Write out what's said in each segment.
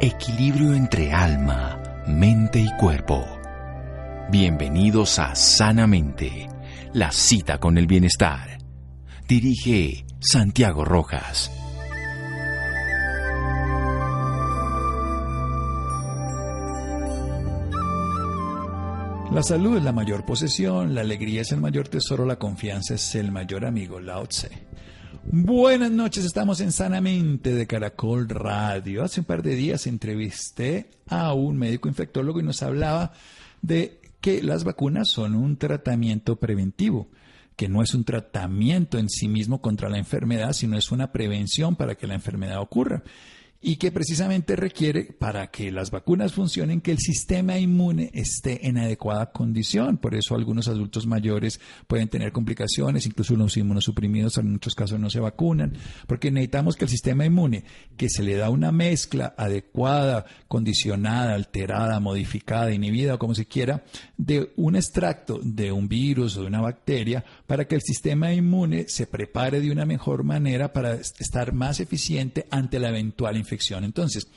Equilibrio entre alma, mente y cuerpo. Bienvenidos a Sanamente, la cita con el bienestar. Dirige Santiago Rojas. La salud es la mayor posesión, la alegría es el mayor tesoro, la confianza es el mayor amigo, Lao Tse. Buenas noches, estamos en Sanamente de Caracol Radio. Hace un par de días entrevisté a un médico infectólogo y nos hablaba de que las vacunas son un tratamiento preventivo, que no es un tratamiento en sí mismo contra la enfermedad, sino es una prevención para que la enfermedad ocurra y que precisamente requiere para que las vacunas funcionen que el sistema inmune esté en adecuada condición. Por eso algunos adultos mayores pueden tener complicaciones, incluso los inmunosuprimidos en muchos casos no se vacunan, porque necesitamos que el sistema inmune, que se le da una mezcla adecuada, condicionada, alterada, modificada, inhibida o como se quiera, de un extracto de un virus o de una bacteria, para que el sistema inmune se prepare de una mejor manera para estar más eficiente ante la eventual infección entonces,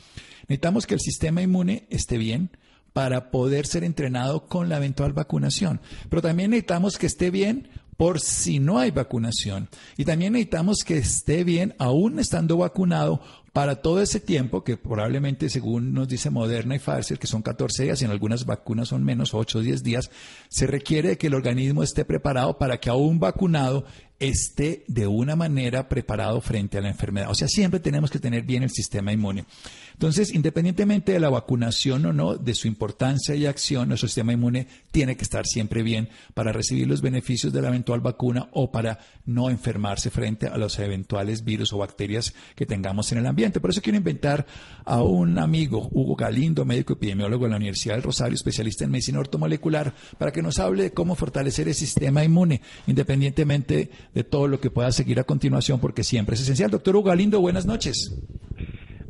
necesitamos que el sistema inmune esté bien para poder ser entrenado con la eventual vacunación. Pero también necesitamos que esté bien por si no hay vacunación. Y también necesitamos que esté bien, aún estando vacunado, para todo ese tiempo, que probablemente según nos dice Moderna y Pfizer, que son 14 días y en algunas vacunas son menos, 8 o 10 días, se requiere que el organismo esté preparado para que aún vacunado esté de una manera preparado frente a la enfermedad. O sea, siempre tenemos que tener bien el sistema inmune. Entonces, independientemente de la vacunación o no, de su importancia y acción, nuestro sistema inmune tiene que estar siempre bien para recibir los beneficios de la eventual vacuna o para no enfermarse frente a los eventuales virus o bacterias que tengamos en el ambiente. Por eso quiero inventar a un amigo, Hugo Galindo, médico epidemiólogo de la Universidad del Rosario, especialista en medicina ortomolecular, para que nos hable de cómo fortalecer el sistema inmune, independientemente de todo lo que pueda seguir a continuación, porque siempre es esencial. Doctor Hugo Galindo, buenas noches.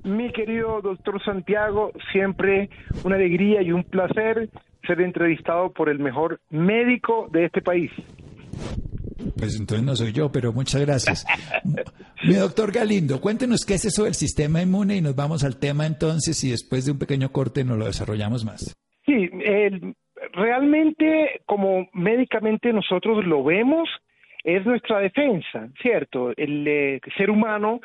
Mi querido doctor Santiago, siempre una alegría y un placer ser entrevistado por el mejor médico de este país. Pues entonces no soy yo, pero muchas gracias. Mi doctor Galindo, cuéntenos qué es eso del sistema inmune y nos vamos al tema entonces y después de un pequeño corte nos lo desarrollamos más. Sí, realmente como médicamente nosotros lo vemos, es nuestra defensa, ¿cierto? El eh, ser humano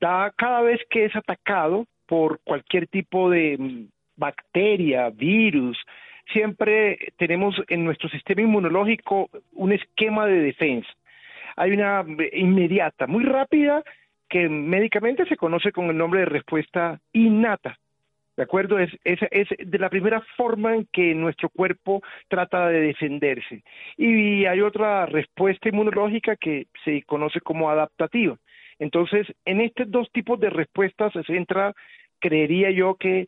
da cada vez que es atacado por cualquier tipo de mm, bacteria, virus, siempre tenemos en nuestro sistema inmunológico un esquema de defensa. Hay una eh, inmediata, muy rápida, que médicamente se conoce con el nombre de respuesta innata. ¿De acuerdo? Es, es, es, de la primera forma en que nuestro cuerpo trata de defenderse. Y hay otra respuesta inmunológica que se conoce como adaptativa. Entonces, en estos dos tipos de respuestas se centra, creería yo, que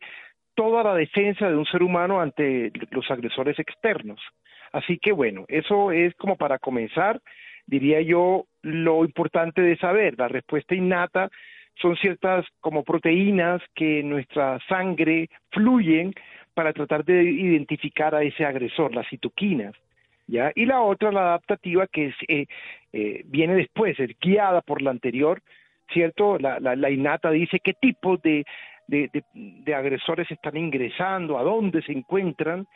toda la defensa de un ser humano ante los agresores externos. Así que bueno, eso es como para comenzar, diría yo, lo importante de saber. La respuesta innata son ciertas como proteínas que en nuestra sangre fluyen para tratar de identificar a ese agresor, las citoquinas. ¿ya? Y la otra, la adaptativa, que es, eh, eh, viene después, es guiada por la anterior, ¿cierto? La, la, la innata dice qué tipo de, de, de, agresores están ingresando, a dónde se encuentran,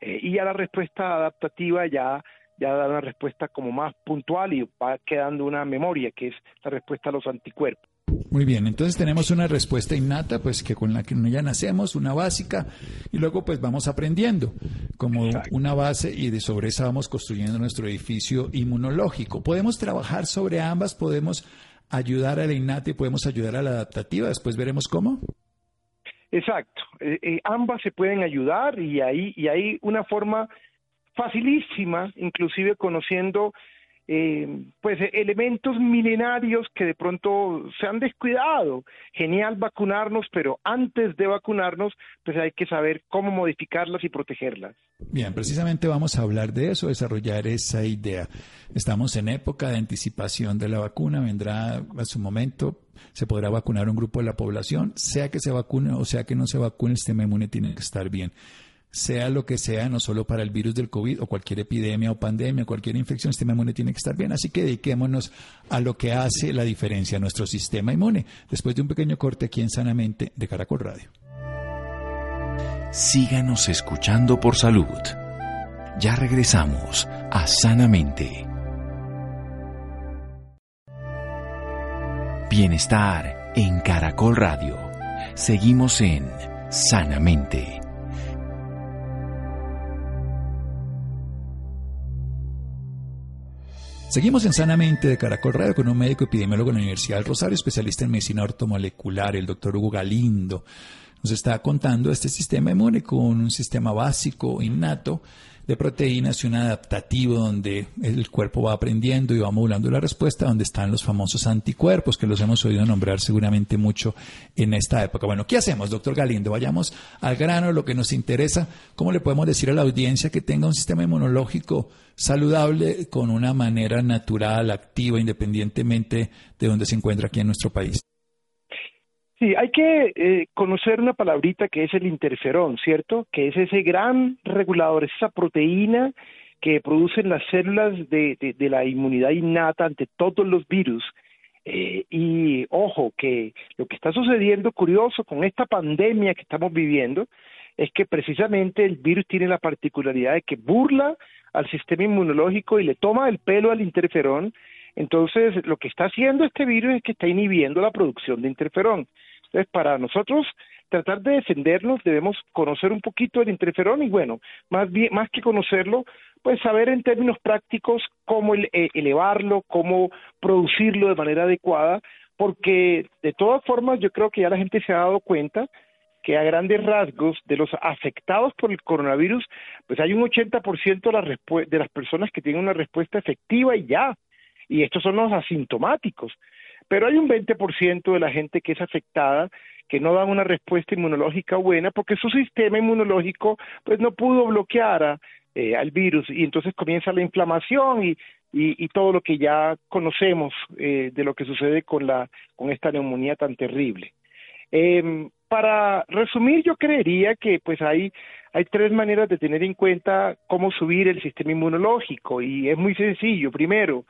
eh, y ya la respuesta adaptativa ya ya da una respuesta como más puntual y va quedando una memoria, que es la respuesta a los anticuerpos. Muy bien, entonces tenemos una respuesta innata, pues que con la que ya nacemos, una básica, y luego pues vamos aprendiendo como una base y de sobre esa vamos construyendo nuestro edificio inmunológico. Podemos trabajar sobre ambas, podemos ayudar a la innata y podemos ayudar a la adaptativa, después veremos cómo. Exacto, eh, eh, ambas se pueden ayudar y ahí y hay una forma facilísima, inclusive conociendo eh, pues elementos milenarios que de pronto se han descuidado. Genial vacunarnos, pero antes de vacunarnos, pues hay que saber cómo modificarlas y protegerlas. Bien, precisamente vamos a hablar de eso, desarrollar esa idea. Estamos en época de anticipación de la vacuna, vendrá a su momento, se podrá vacunar un grupo de la población, sea que se vacune o sea que no se vacune, el sistema inmune tiene que estar bien sea lo que sea, no solo para el virus del COVID o cualquier epidemia o pandemia, cualquier infección, el sistema inmune tiene que estar bien. Así que dediquémonos a lo que hace la diferencia a nuestro sistema inmune. Después de un pequeño corte aquí en Sanamente de Caracol Radio. síganos escuchando por salud. Ya regresamos a Sanamente. Bienestar en Caracol Radio. Seguimos en Sanamente. Seguimos en Sanamente de Caracol Radio con un médico epidemiólogo de la Universidad del Rosario, especialista en medicina ortomolecular, el doctor Hugo Galindo. Nos está contando este sistema inmune con un sistema básico, innato, de proteínas y un adaptativo donde el cuerpo va aprendiendo y va modulando la respuesta, donde están los famosos anticuerpos que los hemos oído nombrar seguramente mucho en esta época. Bueno, ¿qué hacemos, doctor Galindo? Vayamos al grano, lo que nos interesa. ¿Cómo le podemos decir a la audiencia que tenga un sistema inmunológico saludable con una manera natural, activa, independientemente de donde se encuentra aquí en nuestro país? Sí, hay que eh, conocer una palabrita que es el interferón, ¿cierto? Que es ese gran regulador, esa proteína que producen las células de, de, la inmunidad innata ante todos los virus. Eh, y ojo, que lo que está sucediendo curioso con esta pandemia que estamos viviendo es que precisamente el virus tiene la particularidad de que burla al sistema inmunológico y le toma el pelo al interferón. Entonces, lo que está haciendo este virus es que está inhibiendo la producción de interferón. Entonces, para nosotros tratar de defendernos debemos conocer un poquito el interferón y bueno, más bien más que conocerlo, pues saber en términos prácticos cómo eh, elevarlo, cómo producirlo de manera adecuada, porque de todas formas yo creo que ya la gente se ha dado cuenta que a grandes rasgos de los afectados por el coronavirus, pues hay un 80% de las, de las personas que tienen una respuesta efectiva y ya, y estos son los asintomáticos pero hay un 20% de la gente que es afectada que no dan una respuesta inmunológica buena porque su sistema inmunológico pues no pudo bloquear eh, al virus y entonces comienza la inflamación y, todo lo que ya conocemos eh, de lo que sucede con la con esta neumonía tan terrible. Em, para resumir, yo creería que pues hay hay tres maneras de tener en cuenta cómo subir el sistema inmunológico y es muy sencillo. Primero,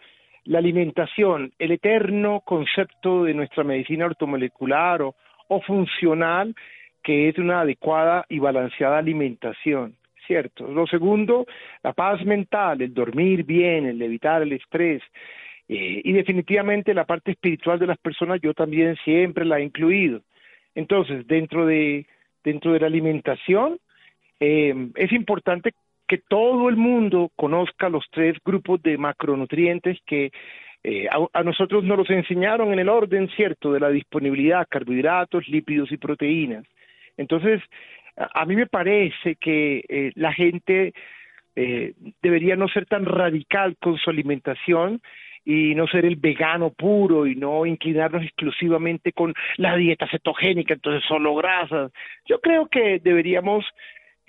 la alimentación, el eterno concepto de nuestra medicina ortomolecular o, funcional, que es una adecuada y balanceada alimentación, ¿cierto? Lo segundo, la paz mental, el dormir bien, el evitar el estrés. Eh, y definitivamente la parte espiritual de las personas yo también siempre la he incluido. Entonces, dentro de, dentro de la alimentación, eh, es importante que todo el mundo conozca los tres grupos de macronutrientes que eh, a, nosotros nos los enseñaron en el orden, ¿cierto?, de la disponibilidad, carbohidratos, lípidos y proteínas. Entonces, a, mí me parece que eh, la gente eh, debería no ser tan radical con su alimentación y no ser el vegano puro y no inclinarnos exclusivamente con la dieta cetogénica, entonces solo grasas. Yo creo que deberíamos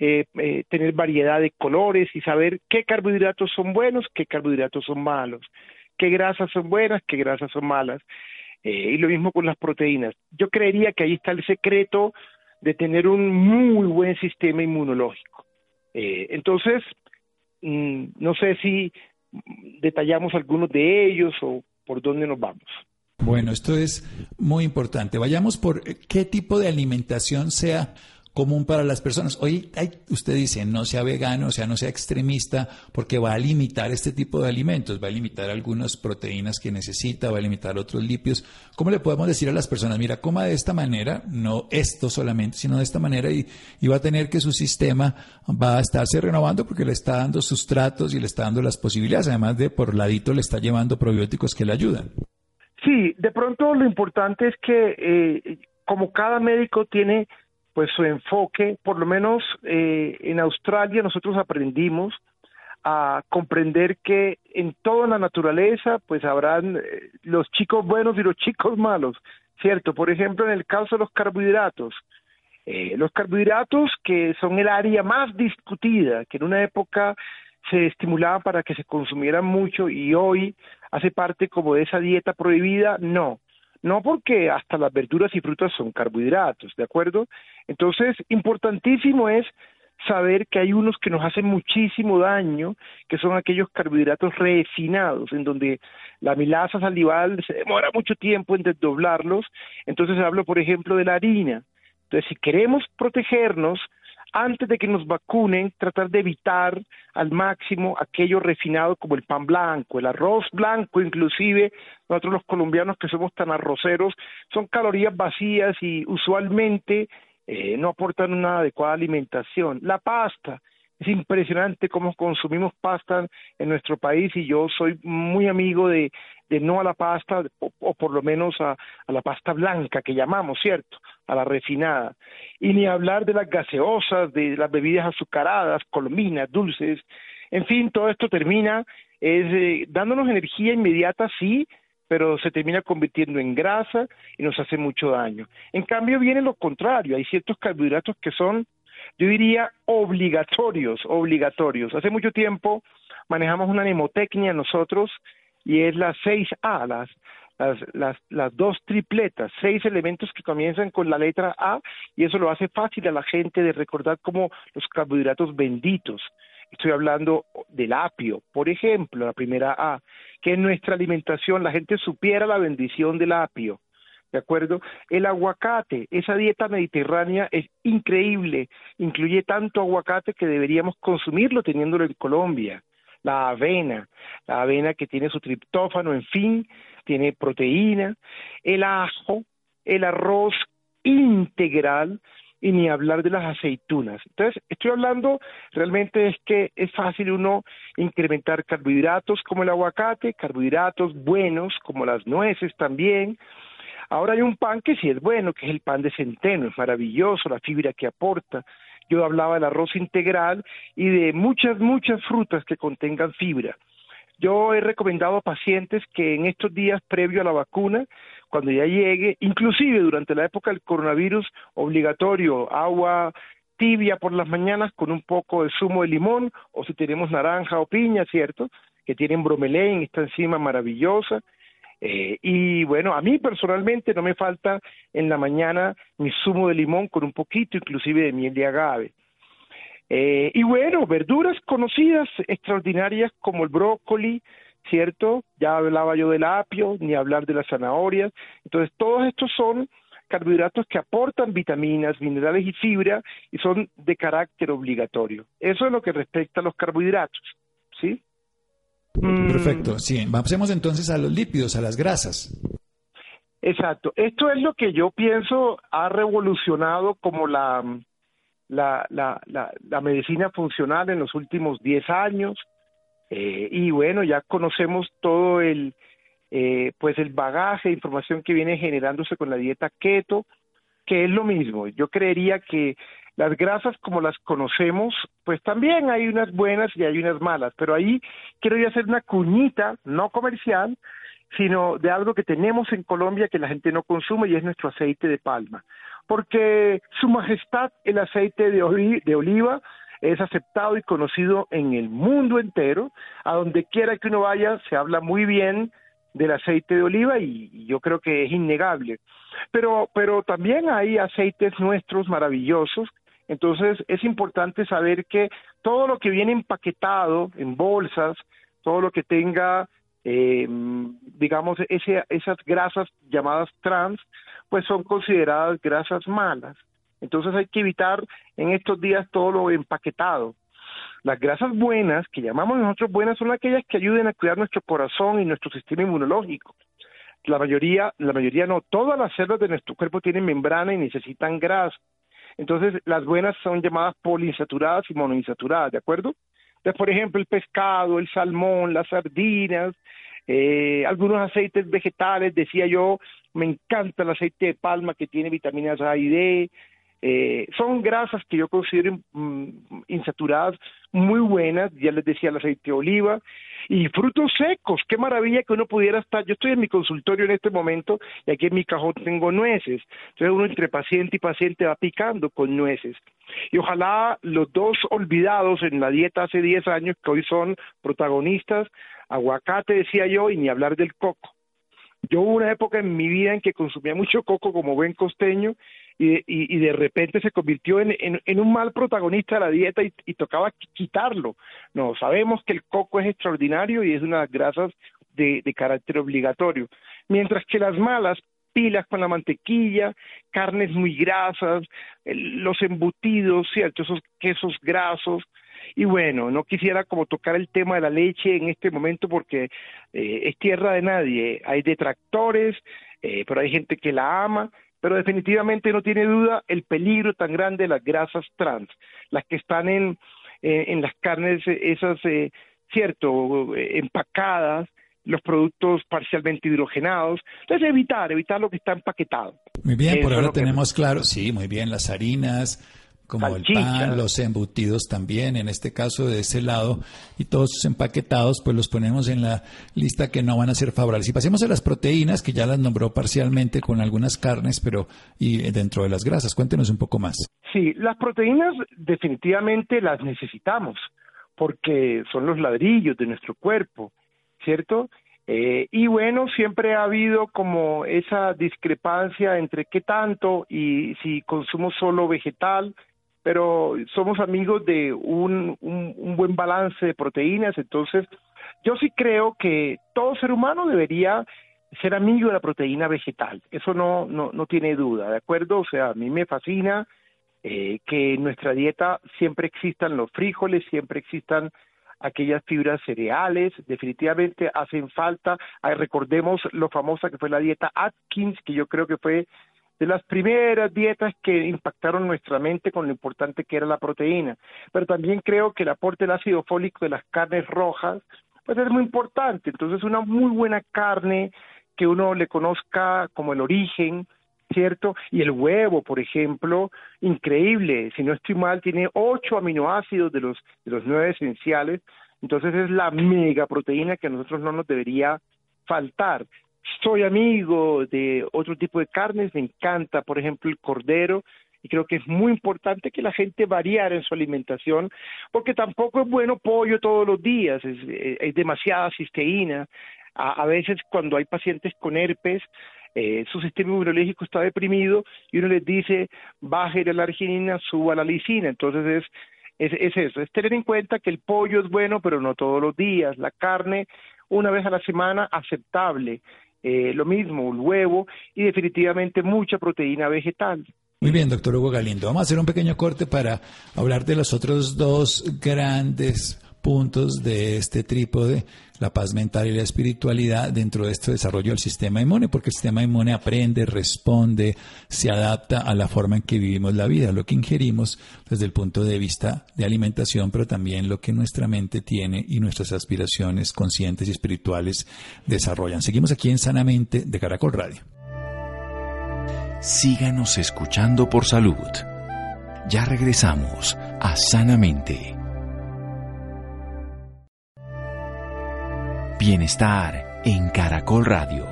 eh, eh, tener variedad de colores y saber qué carbohidratos son buenos, qué carbohidratos son malos, qué grasas son buenas, qué grasas son malas. Eh, y lo mismo con las proteínas. Yo creería que ahí está el secreto de tener un muy buen sistema inmunológico. entonces, mm, no sé si detallamos algunos de ellos o por dónde nos vamos. Bueno, esto es muy importante. Vayamos por qué tipo de alimentación sea común para las personas. Hoy usted dice, no sea vegano, o sea, no sea extremista, porque va a limitar este tipo de alimentos, va a limitar algunas proteínas que necesita, va a limitar otros lípidos. ¿Cómo le podemos decir a las personas, mira, coma de esta manera, no esto solamente, sino de esta manera, y, va a tener que su sistema va a estarse renovando porque le está dando sustratos y le está dando las posibilidades, además de por ladito le está llevando probióticos que le ayudan? Sí, de pronto lo importante es que eh, como cada médico tiene pues su enfoque, por lo menos eh, en Australia nosotros aprendimos a comprender que en toda la naturaleza pues habrán eh, los chicos buenos y los chicos malos, ¿cierto? Por ejemplo, en el caso de los carbohidratos, eh, los carbohidratos que son el área más discutida, que en una época se estimulaban para que se consumieran mucho y hoy hace parte como de esa dieta prohibida, no. No porque hasta las verduras y frutas son carbohidratos, ¿de acuerdo? Entonces, importantísimo es saber que hay unos que nos hacen muchísimo daño, que son aquellos carbohidratos refinados, en donde la milasa salival se demora mucho tiempo en desdoblarlos. Entonces hablo, por ejemplo, de la harina. Entonces, si queremos protegernos, antes de que nos vacunen, tratar de evitar al máximo aquello refinado como el pan blanco, el arroz blanco, inclusive nosotros los colombianos que somos tan arroceros, son calorías vacías y usualmente eh, no aportan una adecuada alimentación. La pasta, es impresionante cómo consumimos pasta en nuestro país y yo soy muy amigo de, no a la pasta o, por lo menos a, a, la pasta blanca que llamamos, ¿cierto? A la refinada. Y ni hablar de las gaseosas, de las bebidas azucaradas, colominas, dulces. En fin, todo esto termina es, eh, dándonos energía inmediata, sí, pero se termina convirtiendo en grasa y nos hace mucho daño. En cambio viene lo contrario, hay ciertos carbohidratos que son yo diría obligatorios, obligatorios. Hace mucho tiempo manejamos una mnemotecnia nosotros y es las seis A, las, las, las, las, dos tripletas, seis elementos que comienzan con la letra A y eso lo hace fácil a la gente de recordar como los carbohidratos benditos. Estoy hablando del apio, por ejemplo, la primera A, que en nuestra alimentación la gente supiera la bendición del apio. ¿De acuerdo? El aguacate, esa dieta mediterránea es increíble, incluye tanto aguacate que deberíamos consumirlo teniéndolo en Colombia. La avena, la avena que tiene su triptófano, en fin, tiene proteína, el ajo, el arroz integral y ni hablar de las aceitunas. Entonces, estoy hablando realmente es que es fácil uno incrementar carbohidratos como el aguacate, carbohidratos buenos como las nueces también, Ahora hay un pan que sí es bueno, que es el pan de centeno, es maravilloso, la fibra que aporta. Yo hablaba del arroz integral y de muchas, muchas frutas que contengan fibra. Yo he recomendado a pacientes que en estos días previo a la vacuna, cuando ya llegue, inclusive durante la época del coronavirus, obligatorio agua tibia por las mañanas con un poco de zumo de limón, o si tenemos naranja o piña, ¿cierto? Que tienen bromelén, esta enzima maravillosa, eh, y bueno, a mí personalmente no me falta en la mañana mi zumo de limón con un poquito inclusive de miel de agave. Eh, y bueno, verduras conocidas, extraordinarias como el brócoli, ¿cierto? Ya hablaba yo del apio, ni hablar de las zanahorias. Entonces, todos estos son carbohidratos que aportan vitaminas, minerales y fibra y son de carácter obligatorio. Eso es lo que respecta a los carbohidratos, ¿sí? Mm. Perfecto, sí. Pasemos entonces a los lípidos, a las grasas. Exacto. Esto es lo que yo pienso ha revolucionado como la, la, la, la, medicina funcional en los últimos 10 años. Eh, y bueno, ya conocemos todo el, eh, pues el bagaje de información que viene generándose con la dieta keto, que es lo mismo. Yo creería que las grasas como las conocemos, pues también hay unas buenas y hay unas malas, pero ahí quiero yo hacer una cuñita, no comercial, sino de algo que tenemos en Colombia que la gente no consume y es nuestro aceite de palma. Porque Su Majestad, el aceite de, de oliva, es aceptado y conocido en el mundo entero. A donde quiera que uno vaya, se habla muy bien del aceite de oliva y, yo creo que es innegable. Pero, pero también hay aceites nuestros maravillosos entonces es importante saber que todo lo que viene empaquetado en bolsas, todo lo que tenga, eh, digamos, ese, esas grasas llamadas trans, pues son consideradas grasas malas. Entonces hay que evitar en estos días todo lo empaquetado. Las grasas buenas, que llamamos nosotros buenas, son aquellas que ayuden a cuidar nuestro corazón y nuestro sistema inmunológico. La mayoría, la mayoría no, todas las células de nuestro cuerpo tienen membrana y necesitan grasa. Entonces, las buenas son llamadas poliinsaturadas y monoinsaturadas, ¿de acuerdo? Entonces, por ejemplo, el pescado, el salmón, las sardinas, eh, algunos aceites vegetales, decía yo, me encanta el aceite de palma que tiene vitaminas A y D, eh, son grasas que yo considero mm, insaturadas muy buenas, ya les decía el aceite de oliva, y frutos secos, qué maravilla que uno pudiera estar, yo estoy en mi consultorio en este momento y aquí en mi cajón tengo nueces, entonces uno entre paciente y paciente va picando con nueces. Y ojalá los dos olvidados en la dieta hace 10 años, que hoy son protagonistas, aguacate decía yo, y ni hablar del coco. Yo hubo una época en mi vida en que consumía mucho coco como buen costeño y, de repente se convirtió en, en, un mal protagonista de la dieta y, tocaba quitarlo. No, sabemos que el coco es extraordinario y es una de las grasas de, de carácter obligatorio. Mientras que las malas, pilas con la mantequilla, carnes muy grasas, los embutidos, ¿cierto? Esos quesos grasos. Y bueno, no quisiera como tocar el tema de la leche en este momento porque eh, es tierra de nadie. Hay detractores, eh, pero hay gente que la ama, pero definitivamente no tiene duda el peligro tan grande de las grasas trans, las que están en, en las carnes, esas, cierto, empacadas, los productos parcialmente hidrogenados. Entonces, evitar, evitar lo que está empaquetado. Muy bien, por ahora tenemos claro, sí, muy bien, las harinas, como el pan, los embutidos también, en este caso de ese lado, y todos sus empaquetados, pues los ponemos en la lista que no van a ser favorables. Y pasemos a las proteínas, que ya las nombró parcialmente con algunas carnes, pero y dentro de las grasas. Cuéntenos un poco más. Sí, las proteínas definitivamente las necesitamos, porque son los ladrillos de nuestro cuerpo ¿cierto? Eh, y bueno, siempre ha habido como esa discrepancia entre qué tanto y si consumo solo vegetal, pero somos amigos de un, un, buen balance de proteínas, entonces yo sí creo que todo ser humano debería ser amigo de la proteína vegetal, eso no, no, no tiene duda, ¿de acuerdo? O sea, a mí me fascina eh, que en nuestra dieta siempre existan los frijoles, siempre existan aquellas fibras cereales, definitivamente hacen falta. recordemos lo famosa que fue la dieta Atkins, que yo creo que fue de las primeras dietas que impactaron nuestra mente con lo importante que era la proteína. Pero también creo que el aporte del ácido fólico de las carnes rojas, pues es muy importante. Entonces, una muy buena carne que uno le conozca como el origen, ¿cierto? Y el huevo, por ejemplo, increíble, si no estoy mal, tiene ocho aminoácidos de los, de los nueve esenciales, entonces es la mega proteína que a nosotros no nos debería faltar. Soy amigo de otro tipo de carnes, me encanta, por ejemplo, el cordero, y creo que es muy importante que la gente variara en su alimentación, porque tampoco es bueno pollo todos los días, es, es demasiada cisteína. A, a, veces cuando hay pacientes con herpes, eh, su sistema inmunológico está deprimido y uno les dice baje la arginina, suba la lisina. Entonces es, es, eso, es tener en cuenta que el pollo es bueno, pero no todos los días. La carne, una vez a la semana, aceptable. Eh, lo mismo, el huevo y definitivamente mucha proteína vegetal. Muy bien, doctor Hugo Galindo. Vamos a hacer un pequeño corte para hablar de los otros dos grandes puntos de este trípode, la paz mental y la espiritualidad dentro de este desarrollo del sistema inmune, porque el sistema inmune aprende, responde, se adapta a la forma en que vivimos la vida, lo que ingerimos desde el punto de vista de alimentación, pero también lo que nuestra mente tiene y nuestras aspiraciones conscientes y espirituales desarrollan. Seguimos aquí en Sanamente de Caracol Radio. Síganos escuchando por salud. Ya regresamos a Sanamente. Bienestar en Caracol Radio.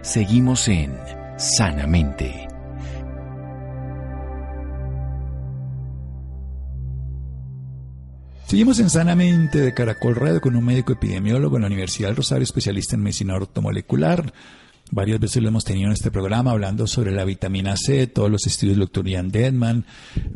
Seguimos en Sanamente. Seguimos en Sanamente de Caracol Radio con un médico epidemiólogo en la Universidad del Rosario, especialista en medicina ortomolecular. Varias veces lo hemos tenido en este programa hablando sobre la vitamina C, todos los estudios del doctor Ian Deadman.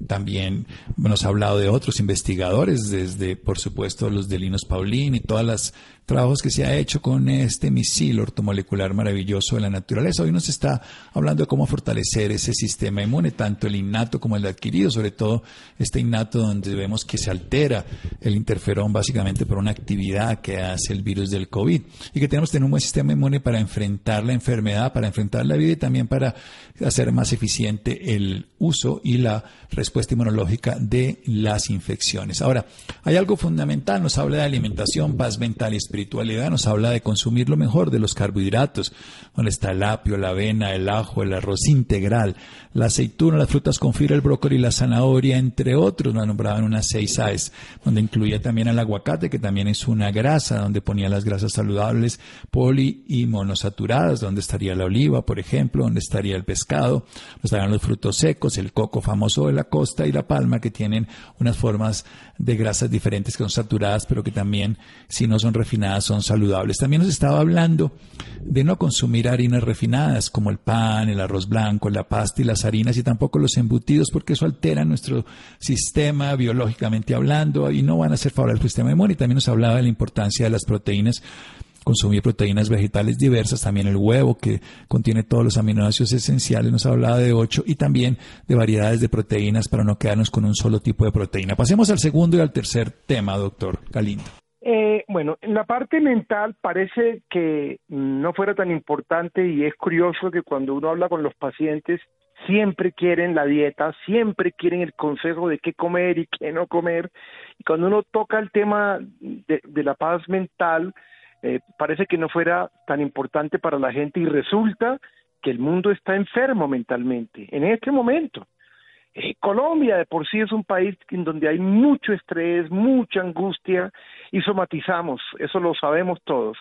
También nos ha hablado de otros investigadores, desde, por supuesto, los de Linus Pauling y todas las trabajos que se ha hecho con este misil ortomolecular maravilloso de la naturaleza. Hoy nos está hablando de cómo fortalecer ese sistema inmune, tanto el innato como el adquirido, sobre todo este innato donde vemos que se altera el interferón básicamente por una actividad que hace el virus del COVID y que tenemos que tener un buen sistema inmune para enfrentar la enfermedad, para enfrentar la vida y también para hacer más eficiente el uso y la respuesta inmunológica de las infecciones. Ahora, hay algo fundamental, nos habla de alimentación, paz mental y espiritualidad nos habla de consumir lo mejor de los carbohidratos, donde está el apio, la avena, el ajo, el arroz integral, la aceituna, las frutas con fibra, el brócoli, la zanahoria, entre otros, nos nombraban unas seis AES, donde incluía también el aguacate, que también es una grasa, donde ponía las grasas saludables poli y monosaturadas, donde estaría la oliva, por ejemplo, donde estaría el pescado, donde estarían los frutos secos, el coco famoso de la costa y la palma, que tienen unas formas de grasas diferentes que son saturadas, pero que también, si no son refinadas, son saludables. También nos estaba hablando de no consumir harinas refinadas como el pan, el arroz blanco, la pasta y las harinas y tampoco los embutidos porque eso altera nuestro sistema biológicamente hablando y no van a ser favorables al sistema inmune. Y también nos hablaba de la importancia de las proteínas consumir proteínas vegetales diversas, también el huevo que contiene todos los aminoácidos esenciales, nos hablaba de ocho, y también de variedades de proteínas para no quedarnos con un solo tipo de proteína. Pasemos al segundo y al tercer tema, doctor Galindo. Eh, bueno, en la parte mental parece que no fuera tan importante y es curioso que cuando uno habla con los pacientes siempre quieren la dieta, siempre quieren el consejo de qué comer y qué no comer. Y cuando uno toca el tema de, la paz mental, eh, parece que no fuera tan importante para la gente y resulta que el mundo está enfermo mentalmente en este momento. Eh, Colombia de por sí es un país en donde hay mucho estrés, mucha angustia y somatizamos, eso lo sabemos todos.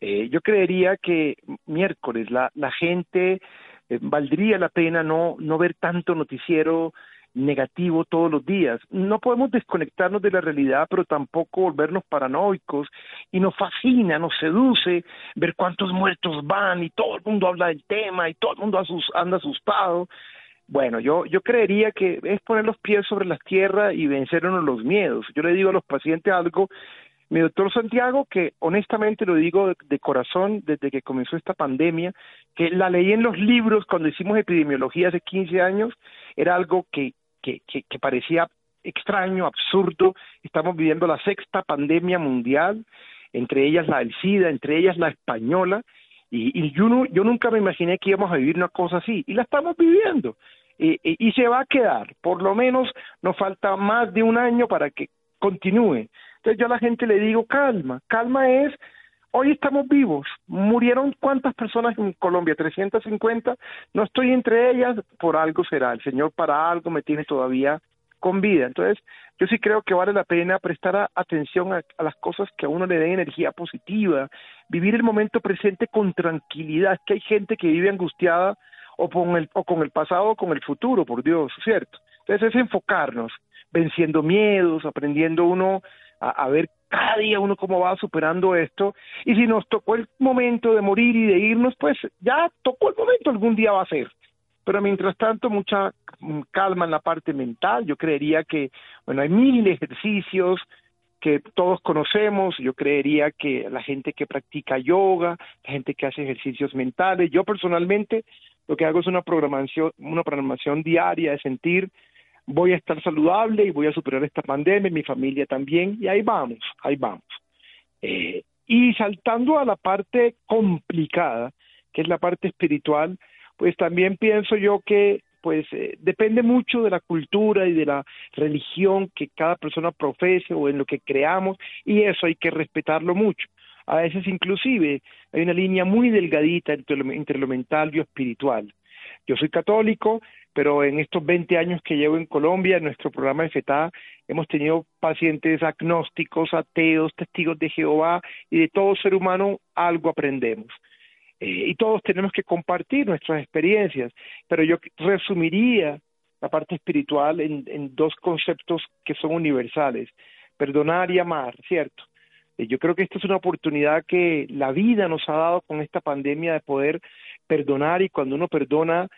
Eh, yo creería que miércoles la, la gente eh, valdría la pena no, no ver tanto noticiero negativo todos los días. No podemos desconectarnos de la realidad, pero tampoco volvernos paranoicos y nos fascina, nos seduce ver cuántos muertos van y todo el mundo habla del tema y todo el mundo anda asustado. Bueno, yo, yo creería que es poner los pies sobre la tierra y vencernos los miedos. Yo le digo a los pacientes algo, mi doctor Santiago, que honestamente lo digo de, corazón desde que comenzó esta pandemia, que la leí en los libros cuando hicimos epidemiología hace 15 años, era algo que, que, que, que parecía extraño, absurdo. Estamos viviendo la sexta pandemia mundial, entre ellas la del SIDA, entre ellas la española, y, yo, no, yo nunca me imaginé que íbamos a vivir una cosa así, y la estamos viviendo. y se va a quedar, por lo menos nos falta más de un año para que continúe. Entonces yo a la gente le digo, calma, calma es, hoy estamos vivos, murieron cuántas personas en Colombia, 350, no estoy entre ellas, por algo será, el Señor para algo me tiene todavía con vida. Entonces, yo sí creo que vale la pena prestar atención a, las cosas que a uno le den energía positiva, vivir el momento presente con tranquilidad, que hay gente que vive angustiada o con el, o con el pasado o con el futuro, por Dios, ¿cierto? Entonces es enfocarnos, venciendo miedos, aprendiendo uno a, a, ver cada día uno cómo va superando esto. Y si nos tocó el momento de morir y de irnos, pues ya tocó el momento, algún día va a ser pero mientras tanto mucha mm, calma en la parte mental. Yo creería que, bueno, hay mil ejercicios que todos conocemos, yo creería que la gente que practica yoga, la gente que hace ejercicios mentales, yo personalmente lo que hago es una programación, una programación diaria de sentir voy a estar saludable y voy a superar esta pandemia, mi familia también, y ahí vamos, ahí vamos. Eh, y saltando a la parte complicada, que es la parte espiritual, pues también pienso yo que pues eh, depende mucho de la cultura y de la religión que cada persona profese o en lo que creamos y eso hay que respetarlo mucho. A veces inclusive hay una línea muy delgadita entre lo, entre lo mental y lo espiritual. Yo soy católico, pero en estos 20 años que llevo en Colombia, en nuestro programa de FETA, hemos tenido pacientes agnósticos, ateos, testigos de Jehová, y de todo ser humano algo aprendemos. Eh, y todos tenemos que compartir nuestras experiencias, pero yo resumiría la parte espiritual en, dos conceptos que son universales, perdonar y amar, ¿cierto? Eh, yo creo que esta es una oportunidad que la vida nos ha dado con esta pandemia de poder perdonar y cuando uno perdona,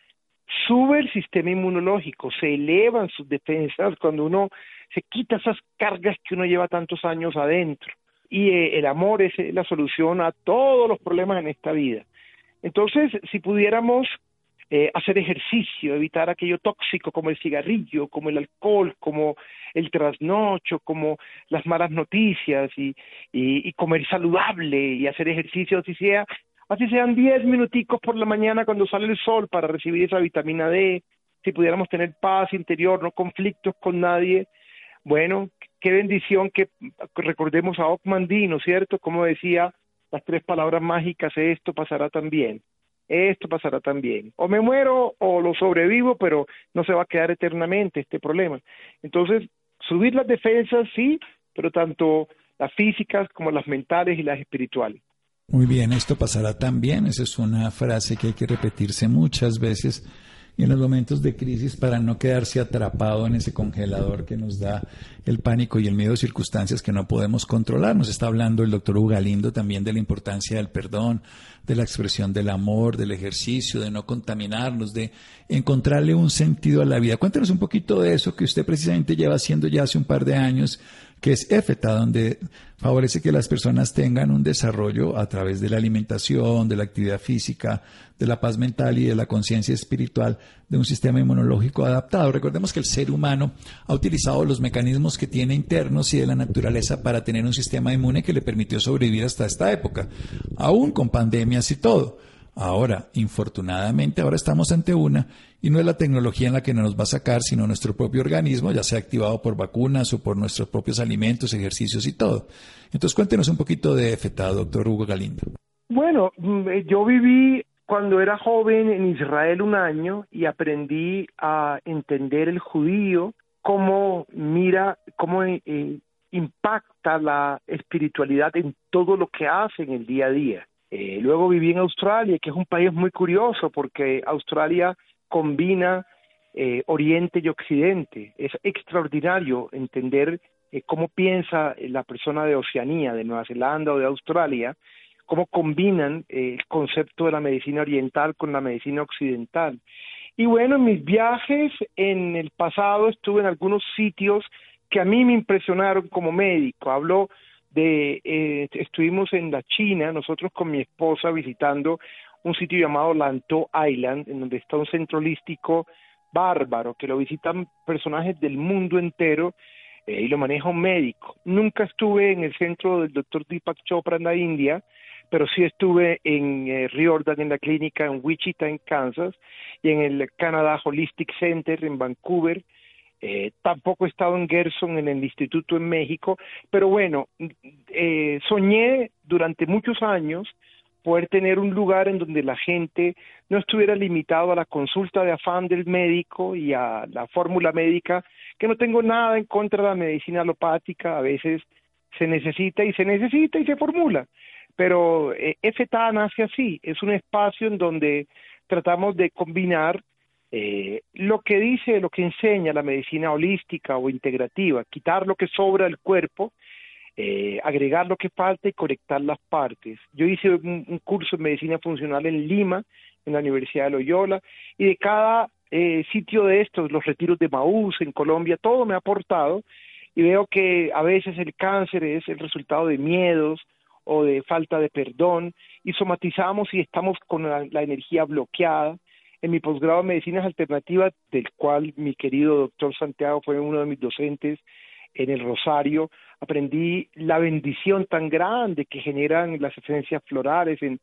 sube el sistema inmunológico, se elevan sus defensas cuando uno se quita esas cargas que uno lleva tantos años adentro y eh, el amor es la solución a todos los problemas en esta vida. Entonces, si pudiéramos eh, hacer ejercicio, evitar aquello tóxico como el cigarrillo, como el alcohol, como el trasnocho, como las malas noticias y, y, comer saludable y hacer ejercicio, así sea, así sean diez minuticos por la mañana cuando sale el sol para recibir esa vitamina D, si pudiéramos tener paz interior, no conflictos con nadie, bueno, qué bendición que recordemos a Ockman ¿no es cierto? Como decía las tres palabras mágicas, esto pasará también, esto pasará también. O me muero o lo sobrevivo, pero no se va a quedar eternamente este problema. Entonces, subir las defensas, sí, pero tanto las físicas como las mentales y las espirituales. Muy bien, esto pasará también. Esa es una frase que hay que repetirse muchas veces y en los momentos de crisis para no quedarse atrapado en ese congelador que nos da el pánico y el miedo circunstancias que no podemos controlar. Nos está hablando el doctor Ugalindo también de la importancia del perdón, de la expresión del amor, del ejercicio, de no contaminarnos, de encontrarle un sentido a la vida. Cuéntanos un poquito de eso que usted precisamente lleva haciendo ya hace un par de años que es EFETA, donde favorece que las personas tengan un desarrollo a través de la alimentación, de la actividad física, de la paz mental y de la conciencia espiritual de un sistema inmunológico adaptado. Recordemos que el ser humano ha utilizado los mecanismos que tiene internos y de la naturaleza para tener un sistema inmune que le permitió sobrevivir hasta esta época, aún con pandemias y todo. Ahora, infortunadamente, ahora estamos ante una y no es la tecnología en la que nos va a sacar, sino nuestro propio organismo, ya sea activado por vacunas o por nuestros propios alimentos, ejercicios y todo. Entonces, cuéntenos un poquito de FETA, doctor Hugo Galindo. Bueno, mm, eh, yo viví cuando era joven en Israel un año y aprendí a entender el judío, cómo mira, cómo eh, impacta la espiritualidad en todo lo que hace en el día a día. Eh, luego viví en Australia, que es un país muy curioso porque Australia combina eh, Oriente y Occidente. Es extraordinario entender eh, cómo piensa la persona de Oceanía, de Nueva Zelanda o de Australia, cómo combinan el concepto de la medicina oriental con la medicina occidental. Y bueno, en mis viajes en el pasado estuve en algunos sitios que a mí me impresionaron como médico. Hablo de, eh, estuvimos en la China, nosotros con mi esposa visitando un sitio llamado Lanto Island, en donde está un centro holístico bárbaro, que lo visitan personajes del mundo entero eh, y lo maneja un médico. Nunca estuve en el centro del doctor Deepak Chopra en la India, pero sí estuve en eh, Riordan, en la clínica en Wichita, en Kansas, y en el Canada Holistic Center en Vancouver, eh, tampoco he estado en Gerson, en el instituto en México, pero bueno, eh, soñé durante muchos años poder tener un lugar en donde la gente no estuviera limitado a la consulta de afán del médico y a la fórmula médica, que no tengo nada en contra de la medicina alopática, a veces se necesita y se necesita y se formula, pero eh, FTA nace así, es un espacio en donde tratamos de combinar eh, lo que dice, lo que enseña la medicina holística o integrativa, quitar lo que sobra del cuerpo, eh, agregar lo que falta y conectar las partes. Yo hice un, curso de medicina funcional en Lima, en la Universidad de Loyola, y de cada eh, sitio de estos, los retiros de Maús en Colombia, todo me ha aportado, y veo que a veces el cáncer es el resultado de miedos o de falta de perdón, y somatizamos y estamos con la energía bloqueada, en mi posgrado en Medicinas Alternativas, del cual mi querido doctor Santiago fue uno de mis docentes en el Rosario, aprendí la bendición tan grande que generan las esencias florales en,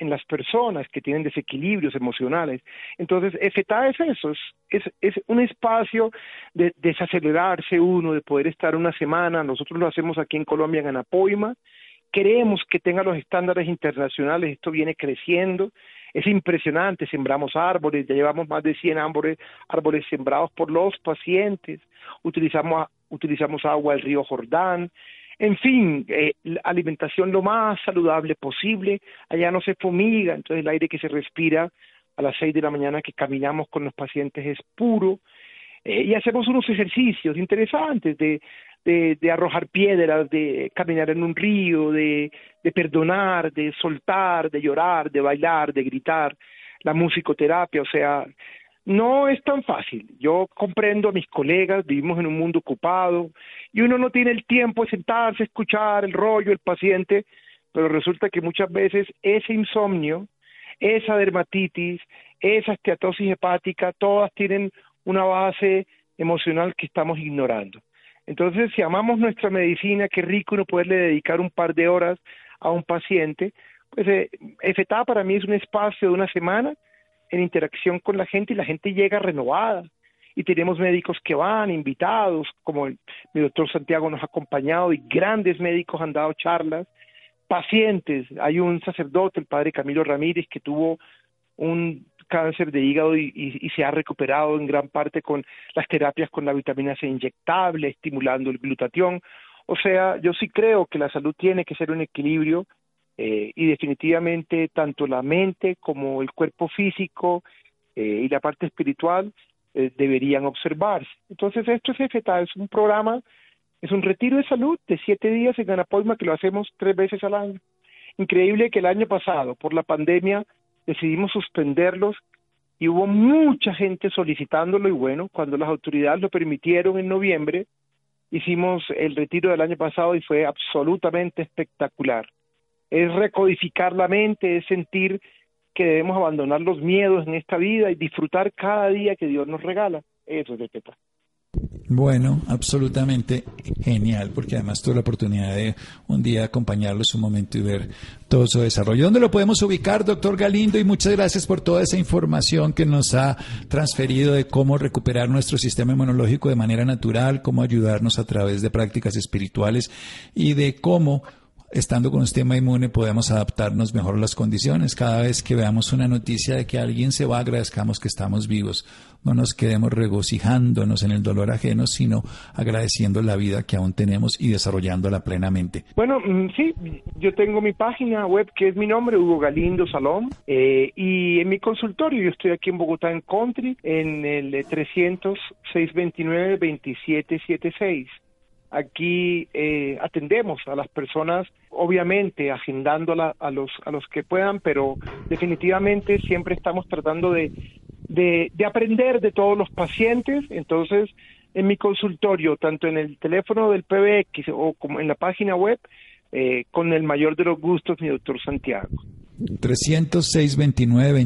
las personas que tienen desequilibrios emocionales. Entonces, FETA es eso, es, es, un espacio de desacelerarse uno, de poder estar una semana. Nosotros lo hacemos aquí en Colombia, en Anapoima. Queremos que tenga los estándares internacionales, esto viene creciendo es impresionante, sembramos árboles, ya llevamos más de 100 árboles, árboles sembrados por los pacientes, utilizamos, utilizamos agua del río Jordán, en fin, eh, alimentación lo más saludable posible, allá no se fumiga, entonces el aire que se respira a las 6 de la mañana que caminamos con los pacientes es puro, eh, y hacemos unos ejercicios interesantes de de, arrojar piedras, de caminar en un río, de, perdonar, de soltar, de llorar, de bailar, de gritar, la musicoterapia, o sea, no es tan fácil. Yo comprendo a mis colegas, vivimos en un mundo ocupado y uno no tiene el tiempo de sentarse, escuchar el rollo, el paciente, pero resulta que muchas veces ese insomnio, esa dermatitis, esa esteatosis hepática, todas tienen una base emocional que estamos ignorando. Entonces, si amamos nuestra medicina, qué rico uno poderle dedicar un par de horas a un paciente. Pues eh, para mí es un espacio de una semana en interacción con la gente y la gente llega renovada. Y tenemos médicos que van, invitados, como el, mi doctor Santiago nos ha acompañado y grandes médicos han dado charlas. Pacientes, hay un sacerdote, el padre Camilo Ramírez, que tuvo un cáncer de hígado y, se ha recuperado en gran parte con las terapias con la vitamina C inyectable, estimulando el glutatión. O sea, yo sí creo que la salud tiene que ser un equilibrio eh, y definitivamente tanto la mente como el cuerpo físico eh, y la parte espiritual eh, deberían observarse. Entonces, esto es FETA, es un programa, es un retiro de salud de siete días en Anapoima que lo hacemos tres veces al año. Increíble que el año pasado, por la pandemia, decidimos suspenderlos y hubo mucha gente solicitándolo y bueno, cuando las autoridades lo permitieron en noviembre, hicimos el retiro del año pasado y fue absolutamente espectacular. Es recodificar la mente, es sentir que debemos abandonar los miedos en esta vida y disfrutar cada día que Dios nos regala. Eso es de Teta. Bueno, absolutamente genial, porque además tuve la oportunidad de un día acompañarlos un momento y ver todo su desarrollo. ¿Dónde lo podemos ubicar, doctor Galindo? Y muchas gracias por toda esa información que nos ha transferido de cómo recuperar nuestro sistema inmunológico de manera natural, cómo ayudarnos a través de prácticas espirituales y de cómo estando con un sistema inmune podemos adaptarnos mejor a las condiciones. Cada vez que veamos una noticia de que alguien se va, agradezcamos que estamos vivos. No nos quedemos regocijándonos en el dolor ajeno, sino agradeciendo la vida que aún tenemos y desarrollándola plenamente. Bueno, mm, sí, yo tengo mi página web que es mi nombre, Hugo Galindo Salón, eh, y en mi consultorio, yo estoy aquí en Bogotá, en Country, en el 300 629 2776 Aquí eh, atendemos a las personas, obviamente agendándola a los, a los que puedan, pero definitivamente siempre estamos tratando de, de, aprender de todos los pacientes. Entonces, en mi consultorio, tanto en el teléfono del PBX o como en la página web, eh, con el mayor de los gustos, mi doctor Santiago. 306 29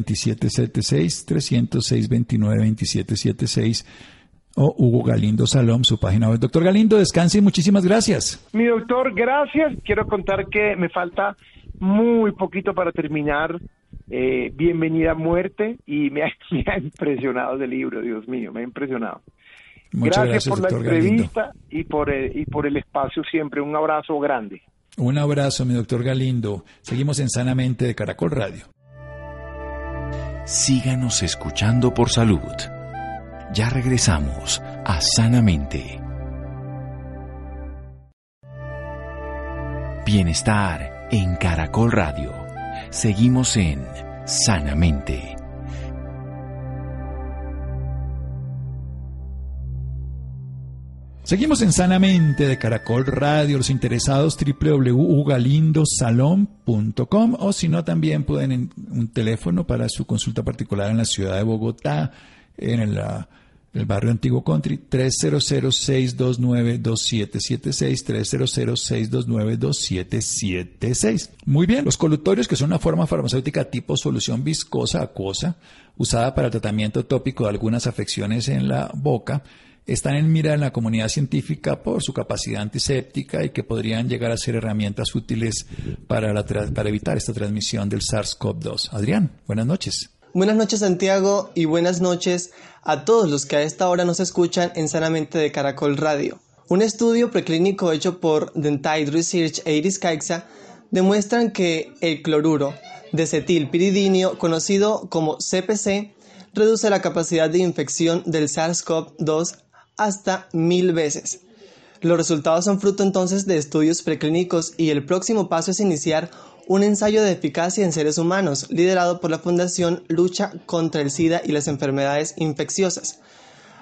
2776 306 29 2776 o Hugo Galindo Salom, su página web. Doctor Galindo, descanse y muchísimas gracias. Mi doctor, gracias. Quiero contar que me falta muy poquito para terminar. Eh, Bienvenida a muerte y me ha, impresionado el libro, Dios mío, me ha impresionado. Muchas gracias, por la entrevista y por, el, y por el espacio siempre. Un abrazo grande. Un abrazo, mi doctor Galindo. Seguimos en Sanamente de Caracol Radio. Síganos escuchando por salud. Ya regresamos a Sanamente. Bienestar en Caracol Radio. Seguimos en Sanamente. Seguimos en Sanamente de Caracol Radio. Los interesados www.ugalindosalón.com o si no también pueden un teléfono para su consulta particular en la ciudad de Bogotá en el el barrio Antiguo Country, 300-629-2776, 300-629-2776. Muy bien, los colutorios, que son una forma farmacéutica tipo solución viscosa acuosa, usada para el tratamiento tópico de algunas afecciones en la boca, están en mira en la comunidad científica por su capacidad antiséptica y que podrían llegar a ser herramientas útiles para, para evitar esta transmisión del SARS-CoV-2. Adrián, buenas noches. Buenas noches Santiago y buenas noches a todos los que a esta hora nos escuchan en Sanamente de Caracol Radio. Un estudio preclínico hecho por Dentide Research e Iris Caixa demuestran que el cloruro de cetilpiridinio, conocido como CPC, reduce la capacidad de infección del SARS-CoV-2 hasta mil veces. Los resultados son fruto entonces de estudios preclínicos y el próximo paso es iniciar un ensayo de eficacia en seres humanos, liderado por la Fundación Lucha contra el SIDA y las enfermedades infecciosas.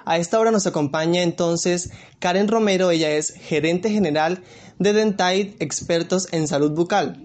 A esta hora nos acompaña entonces Karen Romero, ella es gerente general de Dentide Expertos en Salud Bucal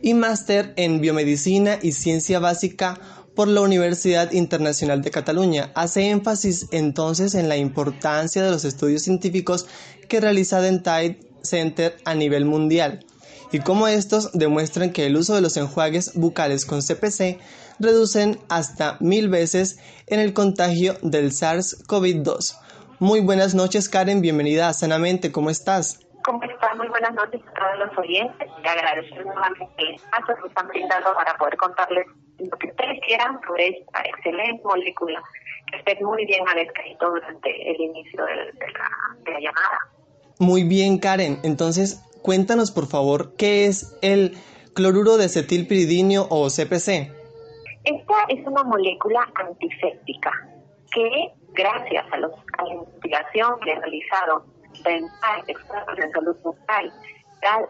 y máster en Biomedicina y Ciencia Básica por la Universidad Internacional de Cataluña. Hace énfasis entonces en la importancia de los estudios científicos que realiza Dentide Center a nivel mundial y cómo estos demuestran que el uso de los enjuagues bucales con CPC reducen hasta mil veces en el contagio del SARS-CoV-2. Muy buenas noches, Karen. Bienvenida a Sanamente. ¿Cómo estás? ¿Cómo estás? Muy buenas noches a todos los oyentes. Le agradezco nuevamente el espacio que están brindando para poder contarles lo que ustedes quieran sobre esta excelente molécula que esté muy bien ha descrito durante el inicio de, la, de la llamada. Muy bien, Karen. Entonces, Cuéntanos, por favor, qué es el cloruro de acetilpiridinio o CPC. Esta es una molécula antiséptica que, gracias a, los, la investigación que ha realizado expertos en salud bucal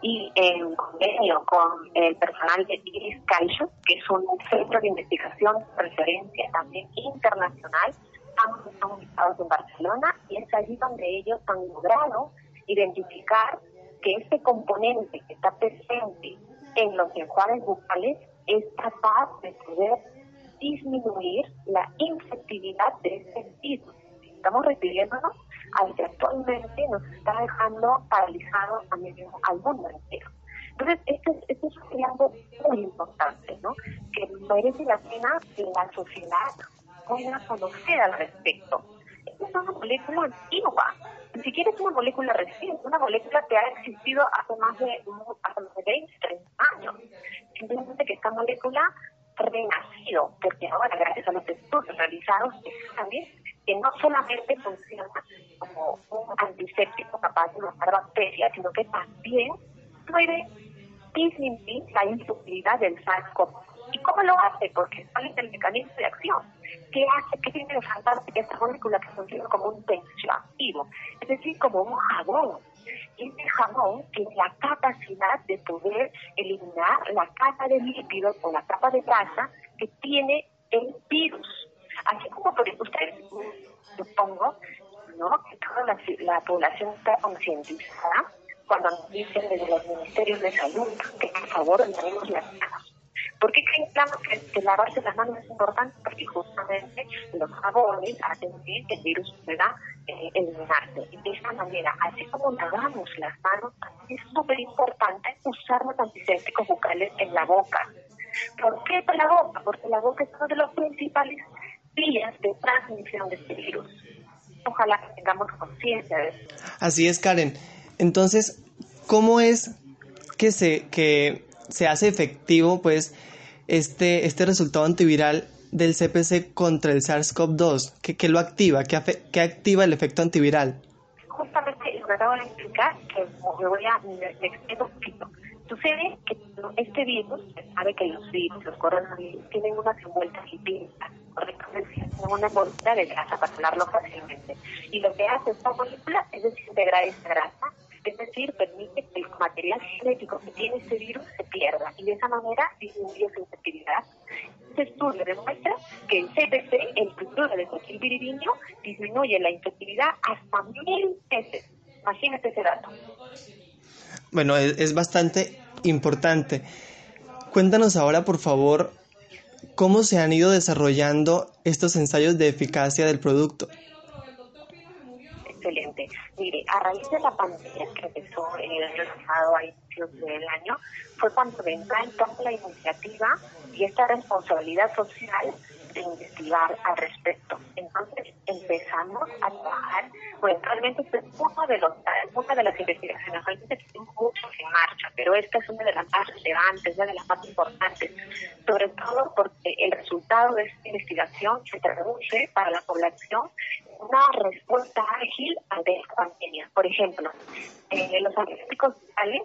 y en convenio con el personal de Iris Calcio, que es un centro de investigación de referencia también internacional, ambos están ubicados en Barcelona y es allí donde ellos han logrado identificar que este componente que está presente en los enjuagues bucales es capaz de poder disminuir la infectividad de este virus. Estamos refiriéndonos al que actualmente nos está dejando paralizados al mundo entero. Entonces, esto, esto es algo muy importante, ¿no? Que merece la pena que la sociedad pueda conocer al respecto. Es una molécula antigua, ni siquiera es una molécula reciente, una molécula que ha existido hace más de, hace más de 20, 30 años. Simplemente que esta molécula renacido, porque ahora, gracias a los estudios realizados, también que no solamente funciona como un antiséptico capaz de matar bacterias, sino que también puede disminuir la insuficiencia del SARS-CoV. ¿Y cómo lo hace? Porque cuál es el mecanismo de acción. ¿Qué hace? ¿Qué tiene de fantástico esta molécula que funciona como un tensioactivo? Es decir, como un jabón. Este jabón tiene la capacidad de poder eliminar la capa de lípidos o la capa de grasa que tiene el virus. Así como por ustedes, supongo, ¿no? que toda la, la población está concientizada cuando nos dicen desde los ministerios de salud que por favor lavemos las. ¿Por qué creen que, lavarse las manos es importante? Porque justamente los jabones hacen que el virus pueda eh, eliminarse. De esta manera, así como lavamos las manos, es súper importante usar los antisépticos bucales en la boca. ¿Por qué por la boca? Porque la boca es uno de los principales vías de transmisión de este virus. Ojalá tengamos conciencia de eso. Así es, Karen. Entonces, ¿cómo es que se, que se hace efectivo pues este, este resultado antiviral del CPC contra el SARS-CoV-2? ¿Qué, ¿Qué, lo activa? ¿Qué, ¿Qué, activa el efecto antiviral? Justamente lo que acabo de explicar, que me voy a poquito. Sucede que este virus, sabe que los virus, los coronavirus, tienen unas envueltas lipídicas, correctamente, una envoltura de grasa para hablarlo fácilmente. Y lo que hace esta molécula es desintegrar esta grasa es decir, permite que el material genético que tiene este virus se pierda y de esa manera disminuye su infectividad. Este estudio demuestra que el CPC, el cultura de cualquier viridiño, disminuye la infectividad hasta mil veces. Imagínate ese dato. Bueno, es bastante importante. Cuéntanos ahora, por favor, cómo se han ido desarrollando estos ensayos de eficacia del producto excelente. Mire, a raíz de la pandemia que empezó el año pasado, a inicios del año, fue cuando vendrá entonces la iniciativa y esta responsabilidad social de investigar al respecto. Entonces empezamos a trabajar, bueno, realmente es uno de los, una de las investigaciones, realmente tenemos muchas en marcha, pero esta es una de las más relevantes, una de las más importantes, sobre todo porque el resultado de esta investigación se traduce para la población una respuesta ágil ante esta pandemia. Por ejemplo, eh, los antibióticos vitales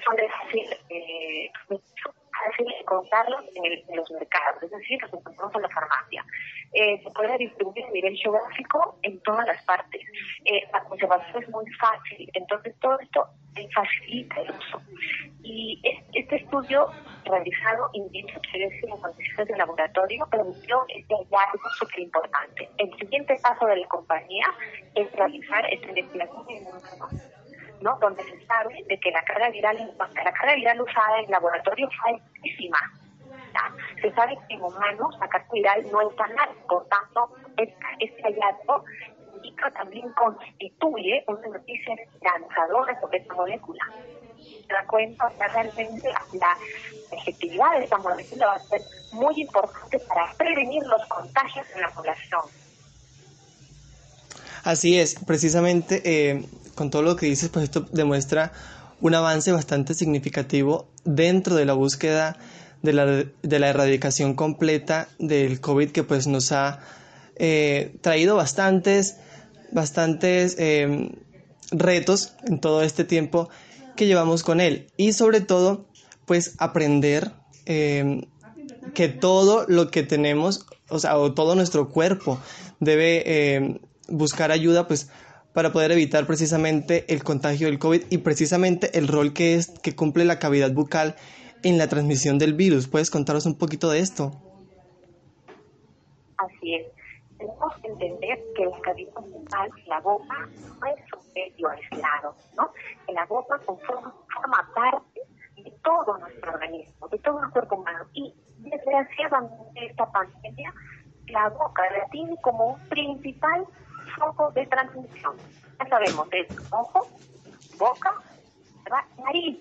son de fácil, eh, fácil encontrarlos en, los mercados, es decir, los encontramos en la farmacia. Eh, se puede distribuir a nivel geográfico en todas las partes. Eh, la conservación es muy fácil, entonces todo esto facilita el uso. Y este estudio realizado in vitro, quiere decir en de laboratorio, permitió este hallazgo súper importante. El siguiente paso de la compañía es realizar esta investigación en humanos, donde se sabe de que la carga viral, la carga viral usada en laboratorio fue altísima. Se sabe que en humanos la carga viral no es tan alta, por tanto, este hallazgo también constituye una noticia esperanzadora sobre esta molécula se da cuenta realmente la, efectividad de esta molécula va a ser muy importante para prevenir los contagios en la población. Así es, precisamente eh, con todo lo que dices, pues esto demuestra un avance bastante significativo dentro de la búsqueda de la, de la erradicación completa del COVID que pues nos ha eh, traído bastantes, bastantes eh, retos en todo este tiempo que llevamos con él. Y sobre todo pues aprender em, que todo lo que tenemos, o sea, o todo nuestro cuerpo debe em, buscar ayuda pues para poder evitar precisamente el contagio del COVID y precisamente el rol que es que cumple la cavidad bucal en la transmisión del virus. ¿Puedes contaros un poquito de esto? Así es. Tenemos que entender que la cavidad bucal, la boca, no es un medio aislado, ¿no? la boca conforma, forma parte de todo nuestro organismo, de todo nuestro cuerpo humano. Y desgraciadamente esta pandemia, la boca la tiene como un principal foco de transmisión. Ya sabemos, es ojo, boca, nariz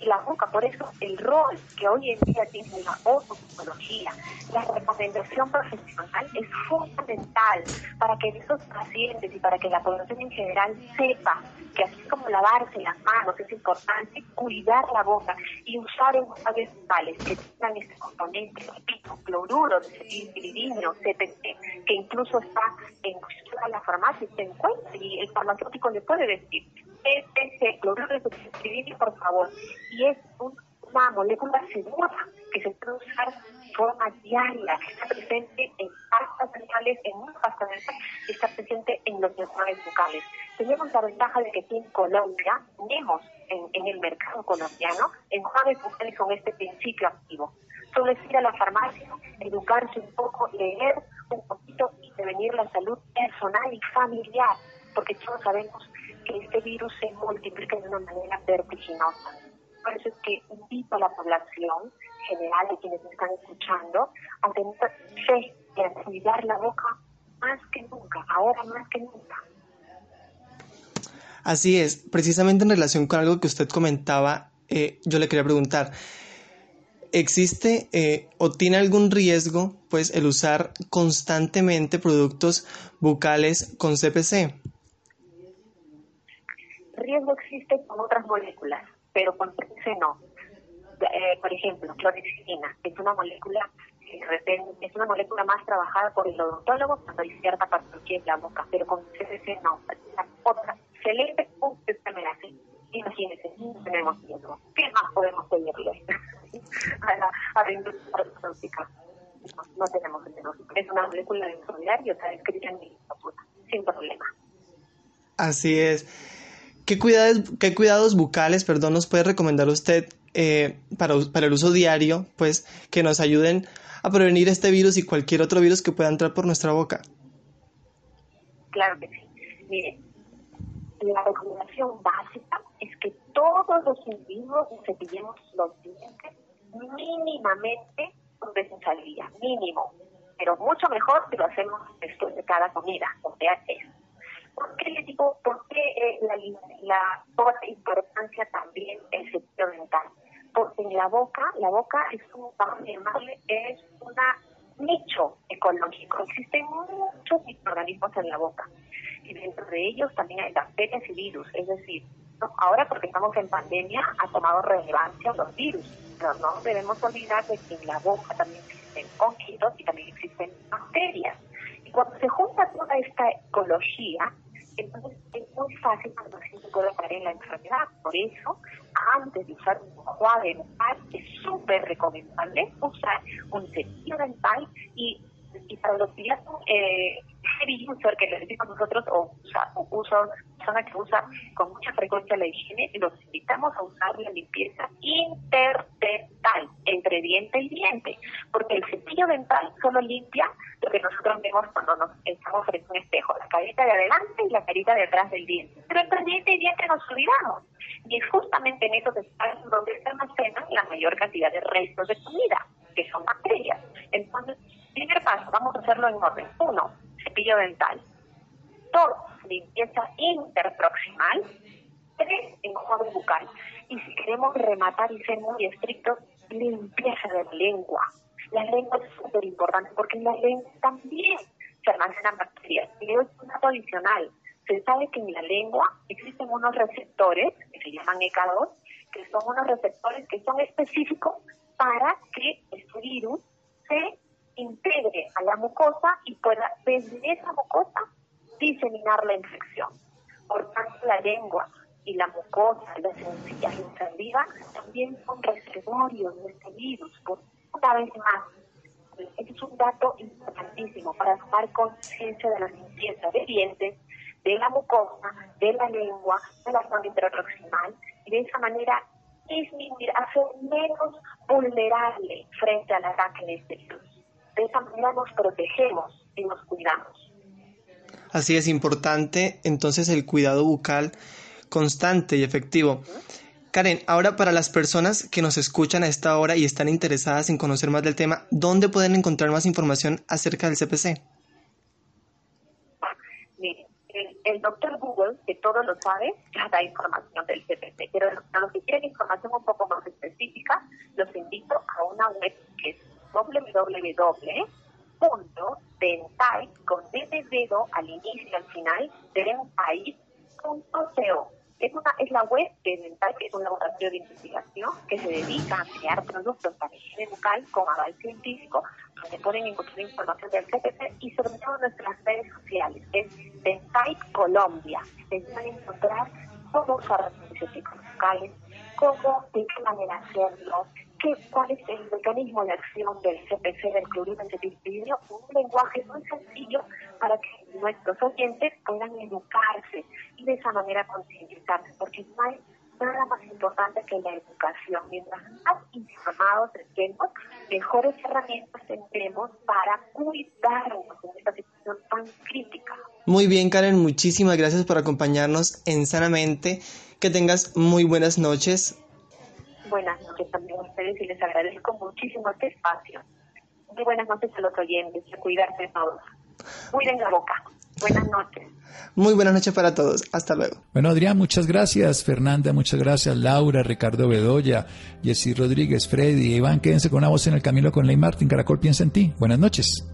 y la boca. Por eso el rol que hoy en día tiene la otopsicología, la recomendación profesional es fundamental para que esos pacientes y para que la población en general sepa que así como lavarse las manos es importante, cuidar la boca y usar enjuagues bucales que tengan este componente, repito, cloruro de piridino, CPC, que incluso está en la farmacia se encuentra y el farmacéutico le puede decir este cloruro de piridino, por favor, y es una molécula segura que se puede usar de forma diaria, que está presente en pastas dentales, en una pasta dental, y está presente en los enjuagues bucales. Tenemos la ventaja de que aquí en Colombia tenemos en, en el mercado colombiano enjuagues bucales con este principio activo. Solo es ir a la farmacia, educarse un poco, leer un poquito y prevenir la salud personal y familiar, porque todos sabemos que este virus se multiplica de una manera vertiginosa. Por eso es que invito a la población general, de quienes me están escuchando, a tener fe y a cuidar la boca más que nunca, ahora más que nunca. Así es, precisamente en relación con algo que usted comentaba, eh, yo le quería preguntar, ¿existe eh, o tiene algún riesgo pues el usar constantemente productos bucales con CPC? Riesgo existe con otras moléculas, pero con CPC no. Eh, por ejemplo, clorexidina es una molécula es una molécula más trabajada por el odontólogo cuando hay cierta patología en la boca, pero con CPC no. La otra excelente hace. Imagínense, no tenemos tiempo. ¿Qué más podemos pedirle a la, a la industria farmacéutica? No, no tenemos tiempo. Es una molécula de solidario, está escrita en mi sin problema. Así es. ¿Qué cuidados, qué cuidados bucales, perdón, nos puede recomendar usted eh, para, el uso diario, pues, que nos ayuden a prevenir este virus y cualquier otro virus que pueda entrar por nuestra boca? Claro que sí. Mire, la recomendación básica es que todos los individuos cepillemos los dientes mínimamente un vez al día, mínimo. Pero mucho mejor si lo hacemos después de cada comida, o sea, es. ¿Por qué digo, por eh, la, la importancia también el cepillo dental? Porque en la boca, la boca es un, vamos es una nicho ecológico. Existen muchos microorganismos en la boca y dentro de ellos también hay bacterias y virus. Es decir, ahora porque estamos en pandemia ha tomado relevancia los virus, pero no debemos olvidar de que en la boca también existen honguitos y también existen bacterias. Cuando se junta toda esta ecología, entonces es muy fácil que el paciente pueda caer en la enfermedad. Por eso, antes de usar un enjuague dental, es súper recomendable usar un cepillo dental y, y para los días eh, heavy user que le decimos nosotros, o, usa, o persona que usa con mucha frecuencia la higiene, los invitamos a usar la limpieza interdental, entre diente y diente, porque el cepillo dental solo limpia lo que nosotros vemos cuando nos estamos frente a un espejo, la carita de adelante y la carita de atrás del diente. Pero entre diente y diente nos olvidamos. Y es justamente en esos espacios donde se almacenan la mayor cantidad de restos de comida, que son bacterias. Entonces, primer paso, vamos a hacerlo en orden. Uno, cepillo dental. Dos, limpieza interproximal. Tres, enjuague bucal. Y si queremos rematar y ser muy estrictos, limpieza de la lengua. La lengua es súper importante porque en la lengua también se almacenan bacterias. Y doy un dato adicional. Se sabe que en la lengua existen unos receptores, que se llaman ECA2, que son unos receptores que son específicos para que este virus se integre a la mucosa y pueda desde esa mucosa diseminar la infección. Por tanto, la lengua y la mucosa, las la saliva también son reservorios de este virus. Por una vez más, este es un dato importantísimo para tomar conciencia de la limpieza de dientes, de la mucosa, de la lengua, de la zona intraproximal y de esa manera disminuir, hacer menos vulnerable frente al ataque de este virus de esa manera nos protegemos y nos cuidamos. Así es importante entonces el cuidado bucal constante y efectivo. Karen, ahora para las personas que nos escuchan a esta hora y están interesadas en conocer más del tema, ¿dónde pueden encontrar más información acerca del CPC? Miren, el, doctor Google, que todo lo sabe, ya da información del CPC, pero a los que quieren información un poco más específica, los invito a una web que es www.dentai, con D dedo al inicio y al final. Es, una, es la web de Dental, que es un laboratorio de investigación que se dedica a crear productos para higiene bucal con aval científico, donde pueden encontrar información del CPC y sobre todo nuestras redes sociales. Es Dental Colombia. Se van a encontrar cómo usar antibióticos bucales, cómo, de qué manera hacerlo, qué, cuál es el mecanismo de acción del CPC, del cloruro en un lenguaje muy sencillo para que nuestros oyentes puedan educarse y de esa manera concientizarse, porque no hay nada más importante que la educación. Mientras más informados estemos, mejores herramientas tendremos para cuidarnos en esta situación tan crítica. Muy bien, Karen, muchísimas gracias por acompañarnos en Sanamente. Que tengas muy buenas noches. Buenas noches también a ustedes y les agradezco muchísimo este espacio. Muy buenas noches a los oyentes a cuidarse todos. Cuiden la boca. Buenas noches. Muy buenas noches para todos. Hasta luego. Bueno, Adrián, muchas gracias. Fernanda, muchas gracias. Laura, Ricardo Bedoya, Jessy Rodríguez, Freddy, Iván, quédense con una voz en el camino con Ley Martín. Caracol piensa en ti. Buenas noches.